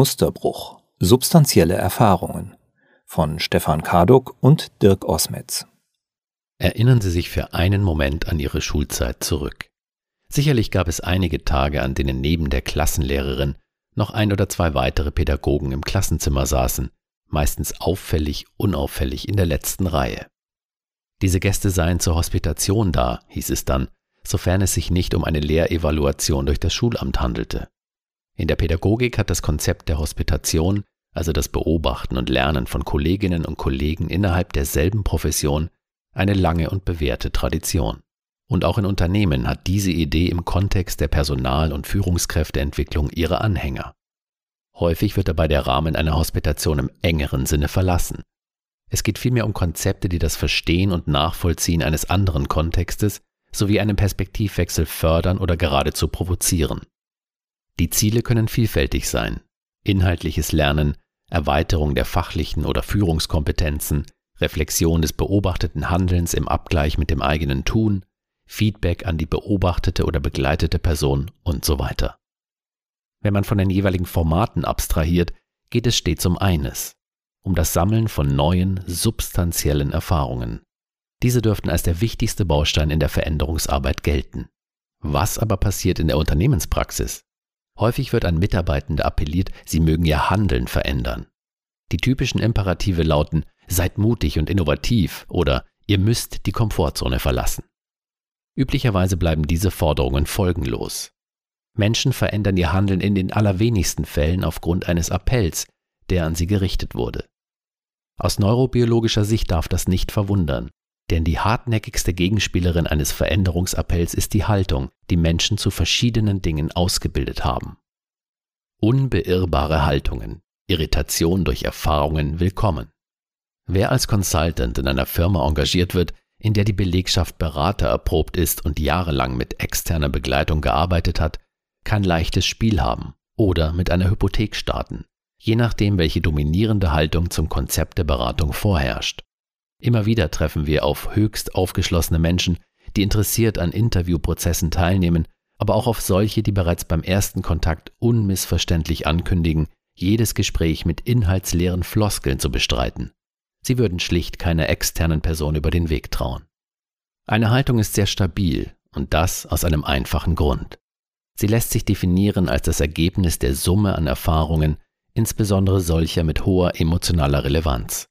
Musterbruch. Substanzielle Erfahrungen von Stefan Kaduk und Dirk Osmetz. Erinnern Sie sich für einen Moment an Ihre Schulzeit zurück. Sicherlich gab es einige Tage, an denen neben der Klassenlehrerin noch ein oder zwei weitere Pädagogen im Klassenzimmer saßen, meistens auffällig, unauffällig in der letzten Reihe. Diese Gäste seien zur Hospitation da, hieß es dann, sofern es sich nicht um eine Lehrevaluation durch das Schulamt handelte. In der Pädagogik hat das Konzept der Hospitation, also das Beobachten und Lernen von Kolleginnen und Kollegen innerhalb derselben Profession, eine lange und bewährte Tradition. Und auch in Unternehmen hat diese Idee im Kontext der Personal- und Führungskräfteentwicklung ihre Anhänger. Häufig wird dabei der Rahmen einer Hospitation im engeren Sinne verlassen. Es geht vielmehr um Konzepte, die das Verstehen und Nachvollziehen eines anderen Kontextes sowie einen Perspektivwechsel fördern oder geradezu provozieren. Die Ziele können vielfältig sein. Inhaltliches Lernen, Erweiterung der fachlichen oder Führungskompetenzen, Reflexion des beobachteten Handelns im Abgleich mit dem eigenen Tun, Feedback an die beobachtete oder begleitete Person und so weiter. Wenn man von den jeweiligen Formaten abstrahiert, geht es stets um eines, um das Sammeln von neuen, substanziellen Erfahrungen. Diese dürften als der wichtigste Baustein in der Veränderungsarbeit gelten. Was aber passiert in der Unternehmenspraxis? Häufig wird an Mitarbeitende appelliert, sie mögen ihr Handeln verändern. Die typischen Imperative lauten, seid mutig und innovativ oder ihr müsst die Komfortzone verlassen. Üblicherweise bleiben diese Forderungen folgenlos. Menschen verändern ihr Handeln in den allerwenigsten Fällen aufgrund eines Appells, der an sie gerichtet wurde. Aus neurobiologischer Sicht darf das nicht verwundern, denn die hartnäckigste Gegenspielerin eines Veränderungsappells ist die Haltung, die Menschen zu verschiedenen Dingen ausgebildet haben. Unbeirrbare Haltungen, Irritation durch Erfahrungen willkommen. Wer als Consultant in einer Firma engagiert wird, in der die Belegschaft Berater erprobt ist und jahrelang mit externer Begleitung gearbeitet hat, kann leichtes Spiel haben oder mit einer Hypothek starten, je nachdem, welche dominierende Haltung zum Konzept der Beratung vorherrscht. Immer wieder treffen wir auf höchst aufgeschlossene Menschen, die interessiert an Interviewprozessen teilnehmen, aber auch auf solche, die bereits beim ersten Kontakt unmissverständlich ankündigen, jedes Gespräch mit inhaltsleeren Floskeln zu bestreiten. Sie würden schlicht keiner externen Person über den Weg trauen. Eine Haltung ist sehr stabil und das aus einem einfachen Grund. Sie lässt sich definieren als das Ergebnis der Summe an Erfahrungen, insbesondere solcher mit hoher emotionaler Relevanz.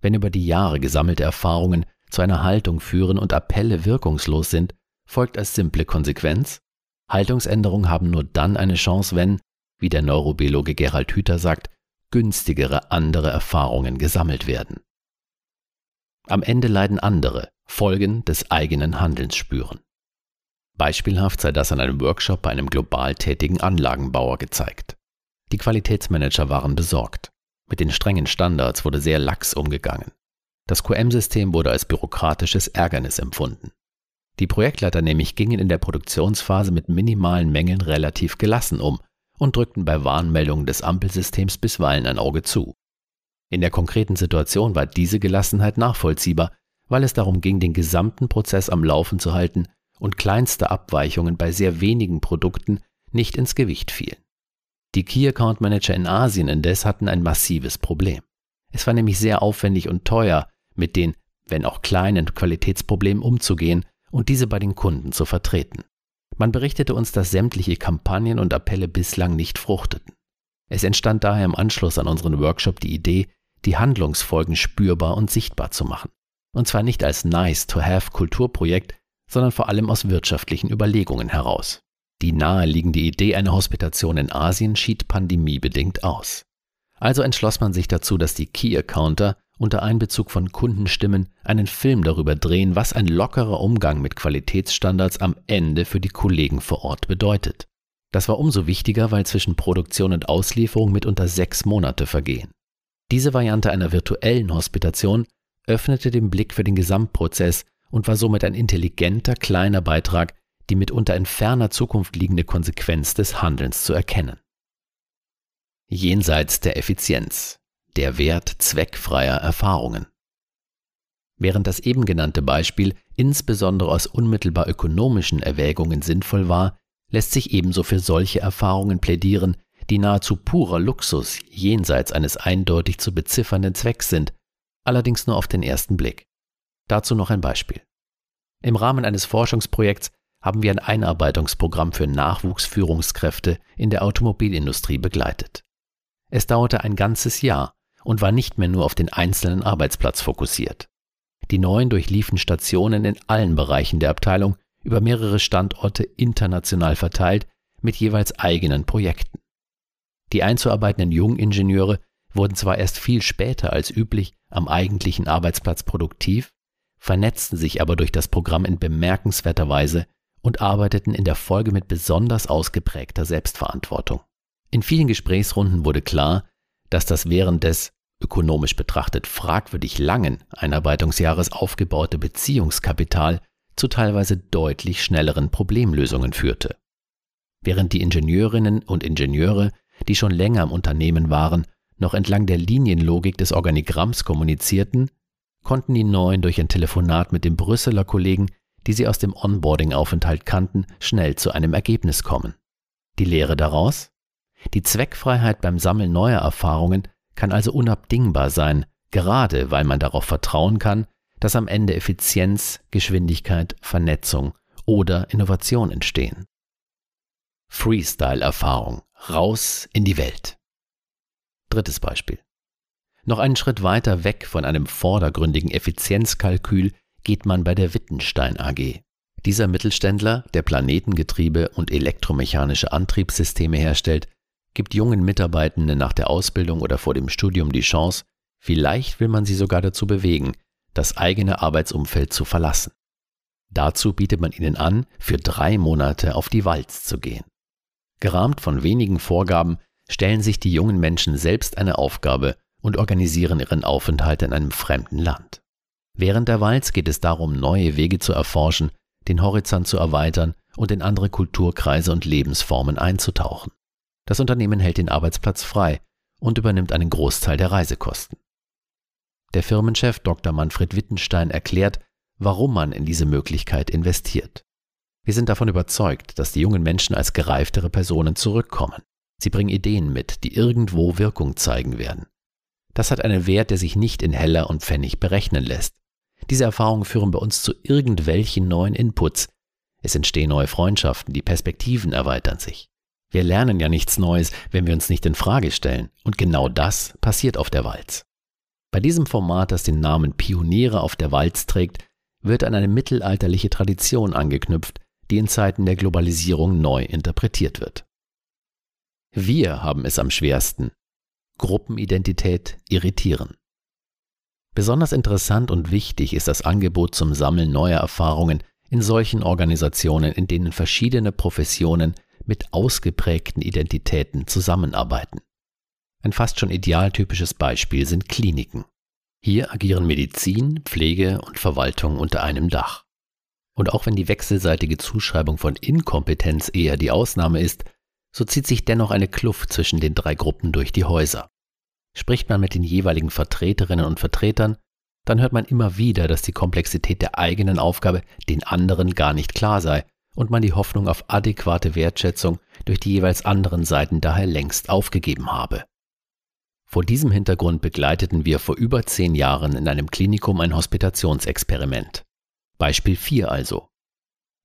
Wenn über die Jahre gesammelte Erfahrungen zu einer Haltung führen und Appelle wirkungslos sind, folgt als simple Konsequenz, Haltungsänderungen haben nur dann eine Chance, wenn, wie der Neurobiologe Gerald Hüther sagt, günstigere andere Erfahrungen gesammelt werden. Am Ende leiden andere, Folgen des eigenen Handelns spüren. Beispielhaft sei das an einem Workshop bei einem global tätigen Anlagenbauer gezeigt. Die Qualitätsmanager waren besorgt. Mit den strengen Standards wurde sehr lax umgegangen. Das QM-System wurde als bürokratisches Ärgernis empfunden. Die Projektleiter nämlich gingen in der Produktionsphase mit minimalen Mängeln relativ gelassen um und drückten bei Warnmeldungen des Ampelsystems bisweilen ein Auge zu. In der konkreten Situation war diese Gelassenheit nachvollziehbar, weil es darum ging, den gesamten Prozess am Laufen zu halten und kleinste Abweichungen bei sehr wenigen Produkten nicht ins Gewicht fielen. Die Key Account Manager in Asien indes hatten ein massives Problem. Es war nämlich sehr aufwendig und teuer, mit den, wenn auch kleinen Qualitätsproblemen umzugehen und diese bei den Kunden zu vertreten. Man berichtete uns, dass sämtliche Kampagnen und Appelle bislang nicht fruchteten. Es entstand daher im Anschluss an unseren Workshop die Idee, die Handlungsfolgen spürbar und sichtbar zu machen. Und zwar nicht als nice-to-have Kulturprojekt, sondern vor allem aus wirtschaftlichen Überlegungen heraus. Die naheliegende Idee einer Hospitation in Asien schied pandemiebedingt aus. Also entschloss man sich dazu, dass die Key Accounter unter Einbezug von Kundenstimmen einen Film darüber drehen, was ein lockerer Umgang mit Qualitätsstandards am Ende für die Kollegen vor Ort bedeutet. Das war umso wichtiger, weil zwischen Produktion und Auslieferung mitunter sechs Monate vergehen. Diese Variante einer virtuellen Hospitation öffnete den Blick für den Gesamtprozess und war somit ein intelligenter kleiner Beitrag die mitunter in ferner Zukunft liegende Konsequenz des Handelns zu erkennen. Jenseits der Effizienz, der Wert zweckfreier Erfahrungen. Während das eben genannte Beispiel insbesondere aus unmittelbar ökonomischen Erwägungen sinnvoll war, lässt sich ebenso für solche Erfahrungen plädieren, die nahezu purer Luxus jenseits eines eindeutig zu beziffernden Zwecks sind, allerdings nur auf den ersten Blick. Dazu noch ein Beispiel. Im Rahmen eines Forschungsprojekts haben wir ein Einarbeitungsprogramm für Nachwuchsführungskräfte in der Automobilindustrie begleitet. Es dauerte ein ganzes Jahr und war nicht mehr nur auf den einzelnen Arbeitsplatz fokussiert. Die neuen durchliefen Stationen in allen Bereichen der Abteilung über mehrere Standorte international verteilt mit jeweils eigenen Projekten. Die einzuarbeitenden Jungingenieure wurden zwar erst viel später als üblich am eigentlichen Arbeitsplatz produktiv, vernetzten sich aber durch das Programm in bemerkenswerter Weise und arbeiteten in der Folge mit besonders ausgeprägter Selbstverantwortung. In vielen Gesprächsrunden wurde klar, dass das während des ökonomisch betrachtet fragwürdig langen Einarbeitungsjahres aufgebaute Beziehungskapital zu teilweise deutlich schnelleren Problemlösungen führte. Während die Ingenieurinnen und Ingenieure, die schon länger im Unternehmen waren, noch entlang der Linienlogik des Organigramms kommunizierten, konnten die Neuen durch ein Telefonat mit dem Brüsseler Kollegen, die sie aus dem Onboarding-Aufenthalt kannten, schnell zu einem Ergebnis kommen. Die Lehre daraus? Die Zweckfreiheit beim Sammeln neuer Erfahrungen kann also unabdingbar sein, gerade weil man darauf vertrauen kann, dass am Ende Effizienz, Geschwindigkeit, Vernetzung oder Innovation entstehen. Freestyle-Erfahrung. Raus in die Welt. Drittes Beispiel. Noch einen Schritt weiter weg von einem vordergründigen Effizienzkalkül geht man bei der Wittenstein AG. Dieser Mittelständler, der Planetengetriebe und elektromechanische Antriebssysteme herstellt, gibt jungen Mitarbeitenden nach der Ausbildung oder vor dem Studium die Chance, vielleicht will man sie sogar dazu bewegen, das eigene Arbeitsumfeld zu verlassen. Dazu bietet man ihnen an, für drei Monate auf die Walz zu gehen. Gerahmt von wenigen Vorgaben stellen sich die jungen Menschen selbst eine Aufgabe und organisieren ihren Aufenthalt in einem fremden Land. Während der Walz geht es darum, neue Wege zu erforschen, den Horizont zu erweitern und in andere Kulturkreise und Lebensformen einzutauchen. Das Unternehmen hält den Arbeitsplatz frei und übernimmt einen Großteil der Reisekosten. Der Firmenchef Dr. Manfred Wittenstein erklärt, warum man in diese Möglichkeit investiert. Wir sind davon überzeugt, dass die jungen Menschen als gereiftere Personen zurückkommen. Sie bringen Ideen mit, die irgendwo Wirkung zeigen werden. Das hat einen Wert, der sich nicht in Heller und Pfennig berechnen lässt. Diese Erfahrungen führen bei uns zu irgendwelchen neuen Inputs. Es entstehen neue Freundschaften, die Perspektiven erweitern sich. Wir lernen ja nichts Neues, wenn wir uns nicht in Frage stellen. Und genau das passiert auf der Walz. Bei diesem Format, das den Namen Pioniere auf der Walz trägt, wird an eine mittelalterliche Tradition angeknüpft, die in Zeiten der Globalisierung neu interpretiert wird. Wir haben es am schwersten. Gruppenidentität irritieren. Besonders interessant und wichtig ist das Angebot zum Sammeln neuer Erfahrungen in solchen Organisationen, in denen verschiedene Professionen mit ausgeprägten Identitäten zusammenarbeiten. Ein fast schon idealtypisches Beispiel sind Kliniken. Hier agieren Medizin, Pflege und Verwaltung unter einem Dach. Und auch wenn die wechselseitige Zuschreibung von Inkompetenz eher die Ausnahme ist, so zieht sich dennoch eine Kluft zwischen den drei Gruppen durch die Häuser. Spricht man mit den jeweiligen Vertreterinnen und Vertretern, dann hört man immer wieder, dass die Komplexität der eigenen Aufgabe den anderen gar nicht klar sei und man die Hoffnung auf adäquate Wertschätzung durch die jeweils anderen Seiten daher längst aufgegeben habe. Vor diesem Hintergrund begleiteten wir vor über zehn Jahren in einem Klinikum ein Hospitationsexperiment. Beispiel 4 also.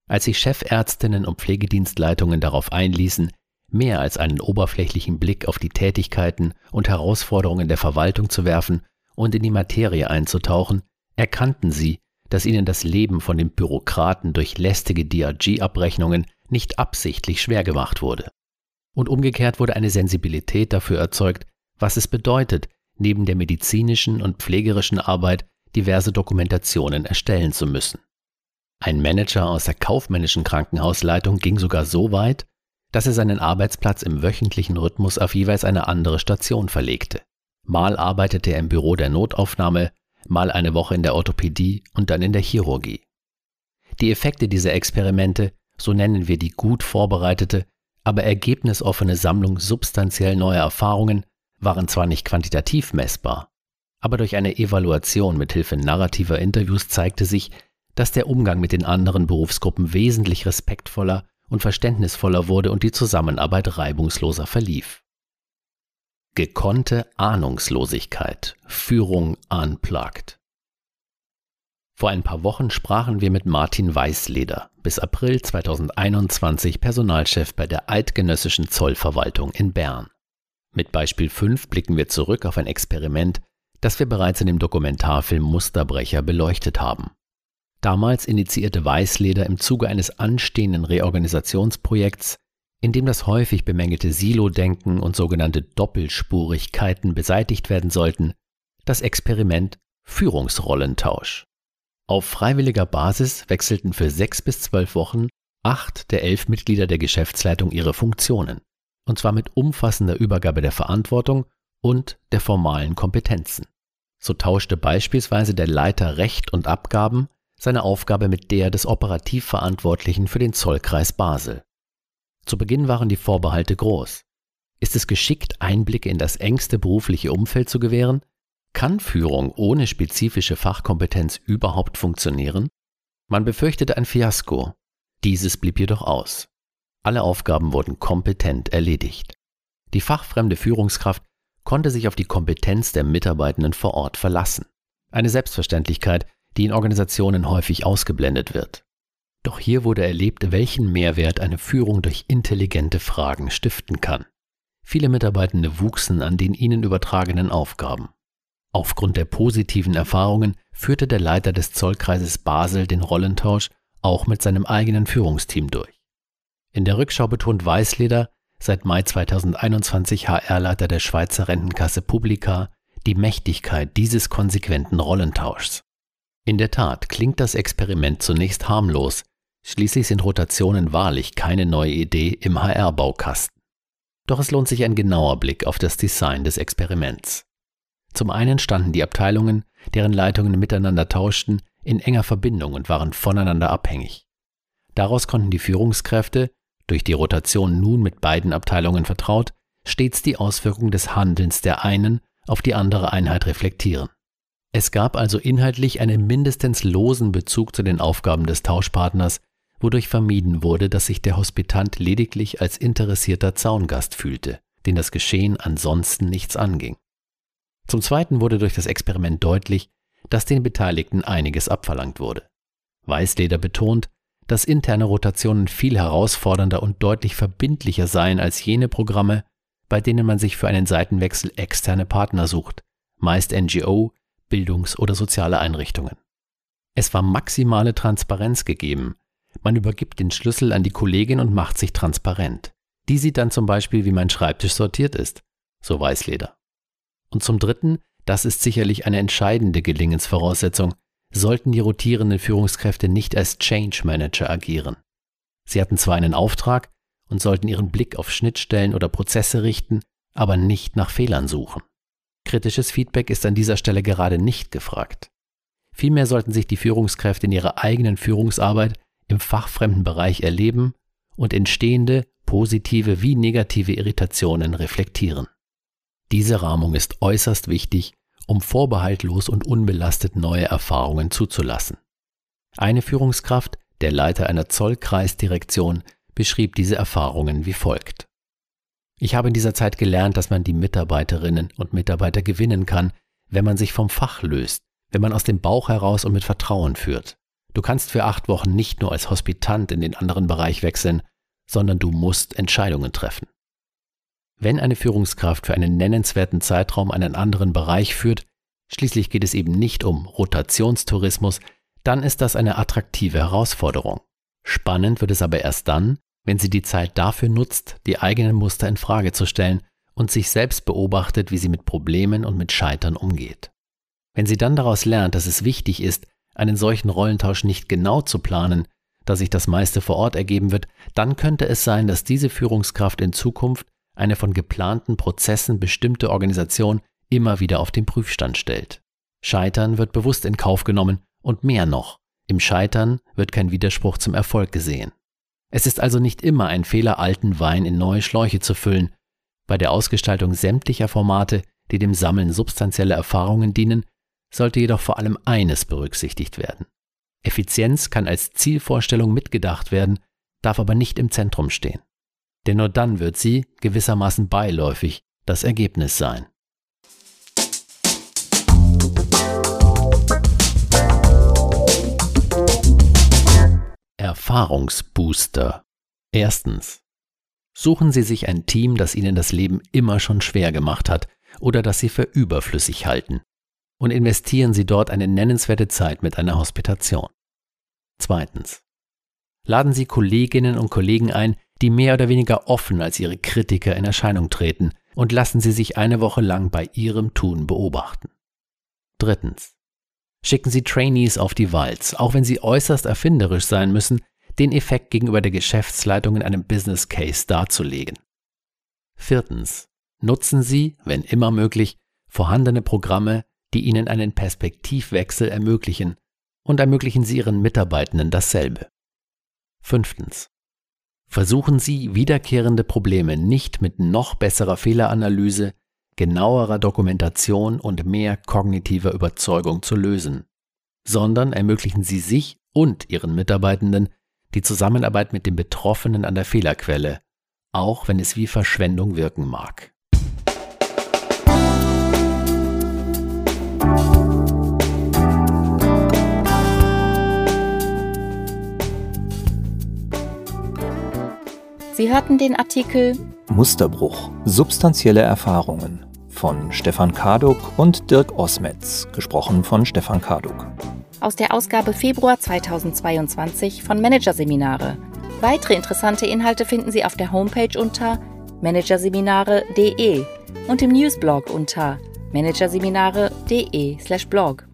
Als sich Chefärztinnen und Pflegedienstleitungen darauf einließen, mehr als einen oberflächlichen Blick auf die Tätigkeiten und Herausforderungen der Verwaltung zu werfen und in die Materie einzutauchen, erkannten sie, dass ihnen das Leben von den Bürokraten durch lästige DRG-Abrechnungen nicht absichtlich schwer gemacht wurde. Und umgekehrt wurde eine Sensibilität dafür erzeugt, was es bedeutet, neben der medizinischen und pflegerischen Arbeit diverse Dokumentationen erstellen zu müssen. Ein Manager aus der kaufmännischen Krankenhausleitung ging sogar so weit, dass er seinen Arbeitsplatz im wöchentlichen Rhythmus auf jeweils eine andere Station verlegte. Mal arbeitete er im Büro der Notaufnahme, mal eine Woche in der Orthopädie und dann in der Chirurgie. Die Effekte dieser Experimente, so nennen wir die gut vorbereitete, aber ergebnisoffene Sammlung substanziell neuer Erfahrungen, waren zwar nicht quantitativ messbar, aber durch eine Evaluation mit Hilfe narrativer Interviews zeigte sich, dass der Umgang mit den anderen Berufsgruppen wesentlich respektvoller und verständnisvoller wurde und die Zusammenarbeit reibungsloser verlief. Gekonnte Ahnungslosigkeit. Führung unplugged. Vor ein paar Wochen sprachen wir mit Martin Weißleder, bis April 2021 Personalchef bei der Eidgenössischen Zollverwaltung in Bern. Mit Beispiel 5 blicken wir zurück auf ein Experiment, das wir bereits in dem Dokumentarfilm Musterbrecher beleuchtet haben. Damals initiierte Weißleder im Zuge eines anstehenden Reorganisationsprojekts, in dem das häufig bemängelte Silo-Denken und sogenannte Doppelspurigkeiten beseitigt werden sollten, das Experiment Führungsrollentausch. Auf freiwilliger Basis wechselten für sechs bis zwölf Wochen acht der elf Mitglieder der Geschäftsleitung ihre Funktionen, und zwar mit umfassender Übergabe der Verantwortung und der formalen Kompetenzen. So tauschte beispielsweise der Leiter Recht und Abgaben seine Aufgabe mit der des Operativverantwortlichen für den Zollkreis Basel. Zu Beginn waren die Vorbehalte groß. Ist es geschickt, Einblicke in das engste berufliche Umfeld zu gewähren? Kann Führung ohne spezifische Fachkompetenz überhaupt funktionieren? Man befürchtete ein Fiasko. Dieses blieb jedoch aus. Alle Aufgaben wurden kompetent erledigt. Die fachfremde Führungskraft konnte sich auf die Kompetenz der Mitarbeitenden vor Ort verlassen. Eine Selbstverständlichkeit, die in Organisationen häufig ausgeblendet wird. Doch hier wurde erlebt, welchen Mehrwert eine Führung durch intelligente Fragen stiften kann. Viele Mitarbeitende wuchsen an den ihnen übertragenen Aufgaben. Aufgrund der positiven Erfahrungen führte der Leiter des Zollkreises Basel den Rollentausch auch mit seinem eigenen Führungsteam durch. In der Rückschau betont Weißleder, seit Mai 2021 HR-Leiter der Schweizer Rentenkasse Publica, die Mächtigkeit dieses konsequenten Rollentauschs. In der Tat klingt das Experiment zunächst harmlos, Schließlich sind Rotationen wahrlich keine neue Idee im HR-Baukasten. Doch es lohnt sich ein genauer Blick auf das Design des Experiments. Zum einen standen die Abteilungen, deren Leitungen miteinander tauschten, in enger Verbindung und waren voneinander abhängig. Daraus konnten die Führungskräfte, durch die Rotation nun mit beiden Abteilungen vertraut, stets die Auswirkungen des Handelns der einen auf die andere Einheit reflektieren. Es gab also inhaltlich einen mindestens losen Bezug zu den Aufgaben des Tauschpartners, wodurch vermieden wurde, dass sich der Hospitant lediglich als interessierter Zaungast fühlte, den das Geschehen ansonsten nichts anging. Zum Zweiten wurde durch das Experiment deutlich, dass den Beteiligten einiges abverlangt wurde. Weißleder betont, dass interne Rotationen viel herausfordernder und deutlich verbindlicher seien als jene Programme, bei denen man sich für einen Seitenwechsel externe Partner sucht, meist NGO, Bildungs- oder soziale Einrichtungen. Es war maximale Transparenz gegeben, man übergibt den Schlüssel an die Kollegin und macht sich transparent. Die sieht dann zum Beispiel, wie mein Schreibtisch sortiert ist. So Weißleder. Und zum Dritten, das ist sicherlich eine entscheidende Gelingensvoraussetzung, sollten die rotierenden Führungskräfte nicht als Change Manager agieren. Sie hatten zwar einen Auftrag und sollten ihren Blick auf Schnittstellen oder Prozesse richten, aber nicht nach Fehlern suchen. Kritisches Feedback ist an dieser Stelle gerade nicht gefragt. Vielmehr sollten sich die Führungskräfte in ihrer eigenen Führungsarbeit im fachfremden Bereich erleben und entstehende positive wie negative Irritationen reflektieren. Diese Rahmung ist äußerst wichtig, um vorbehaltlos und unbelastet neue Erfahrungen zuzulassen. Eine Führungskraft, der Leiter einer Zollkreisdirektion, beschrieb diese Erfahrungen wie folgt. Ich habe in dieser Zeit gelernt, dass man die Mitarbeiterinnen und Mitarbeiter gewinnen kann, wenn man sich vom Fach löst, wenn man aus dem Bauch heraus und mit Vertrauen führt. Du kannst für acht Wochen nicht nur als Hospitant in den anderen Bereich wechseln, sondern du musst Entscheidungen treffen. Wenn eine Führungskraft für einen nennenswerten Zeitraum einen anderen Bereich führt, schließlich geht es eben nicht um Rotationstourismus, dann ist das eine attraktive Herausforderung. Spannend wird es aber erst dann, wenn sie die Zeit dafür nutzt, die eigenen Muster in Frage zu stellen und sich selbst beobachtet, wie sie mit Problemen und mit Scheitern umgeht. Wenn sie dann daraus lernt, dass es wichtig ist, einen solchen Rollentausch nicht genau zu planen, da sich das meiste vor Ort ergeben wird, dann könnte es sein, dass diese Führungskraft in Zukunft eine von geplanten Prozessen bestimmte Organisation immer wieder auf den Prüfstand stellt. Scheitern wird bewusst in Kauf genommen und mehr noch, im Scheitern wird kein Widerspruch zum Erfolg gesehen. Es ist also nicht immer ein Fehler, alten Wein in neue Schläuche zu füllen. Bei der Ausgestaltung sämtlicher Formate, die dem Sammeln substanzieller Erfahrungen dienen, sollte jedoch vor allem eines berücksichtigt werden. Effizienz kann als Zielvorstellung mitgedacht werden, darf aber nicht im Zentrum stehen. Denn nur dann wird sie gewissermaßen beiläufig das Ergebnis sein. Erfahrungsbooster. Erstens. Suchen Sie sich ein Team, das Ihnen das Leben immer schon schwer gemacht hat oder das Sie für überflüssig halten. Und investieren Sie dort eine nennenswerte Zeit mit einer Hospitation. Zweitens. Laden Sie Kolleginnen und Kollegen ein, die mehr oder weniger offen als ihre Kritiker in Erscheinung treten und lassen Sie sich eine Woche lang bei Ihrem Tun beobachten. Drittens. Schicken Sie Trainees auf die Walz, auch wenn sie äußerst erfinderisch sein müssen, den Effekt gegenüber der Geschäftsleitung in einem Business Case darzulegen. Viertens. Nutzen Sie, wenn immer möglich, vorhandene Programme, die Ihnen einen Perspektivwechsel ermöglichen und ermöglichen Sie Ihren Mitarbeitenden dasselbe. Fünftens. Versuchen Sie, wiederkehrende Probleme nicht mit noch besserer Fehleranalyse, genauerer Dokumentation und mehr kognitiver Überzeugung zu lösen, sondern ermöglichen Sie sich und Ihren Mitarbeitenden die Zusammenarbeit mit dem Betroffenen an der Fehlerquelle, auch wenn es wie Verschwendung wirken mag. Sie hörten den Artikel Musterbruch. Substanzielle Erfahrungen von Stefan Kaduk und Dirk Osmetz, gesprochen von Stefan Kaduk. Aus der Ausgabe Februar 2022 von Managerseminare. Weitere interessante Inhalte finden Sie auf der Homepage unter managerseminare.de und im Newsblog unter managerseminare.de/blog.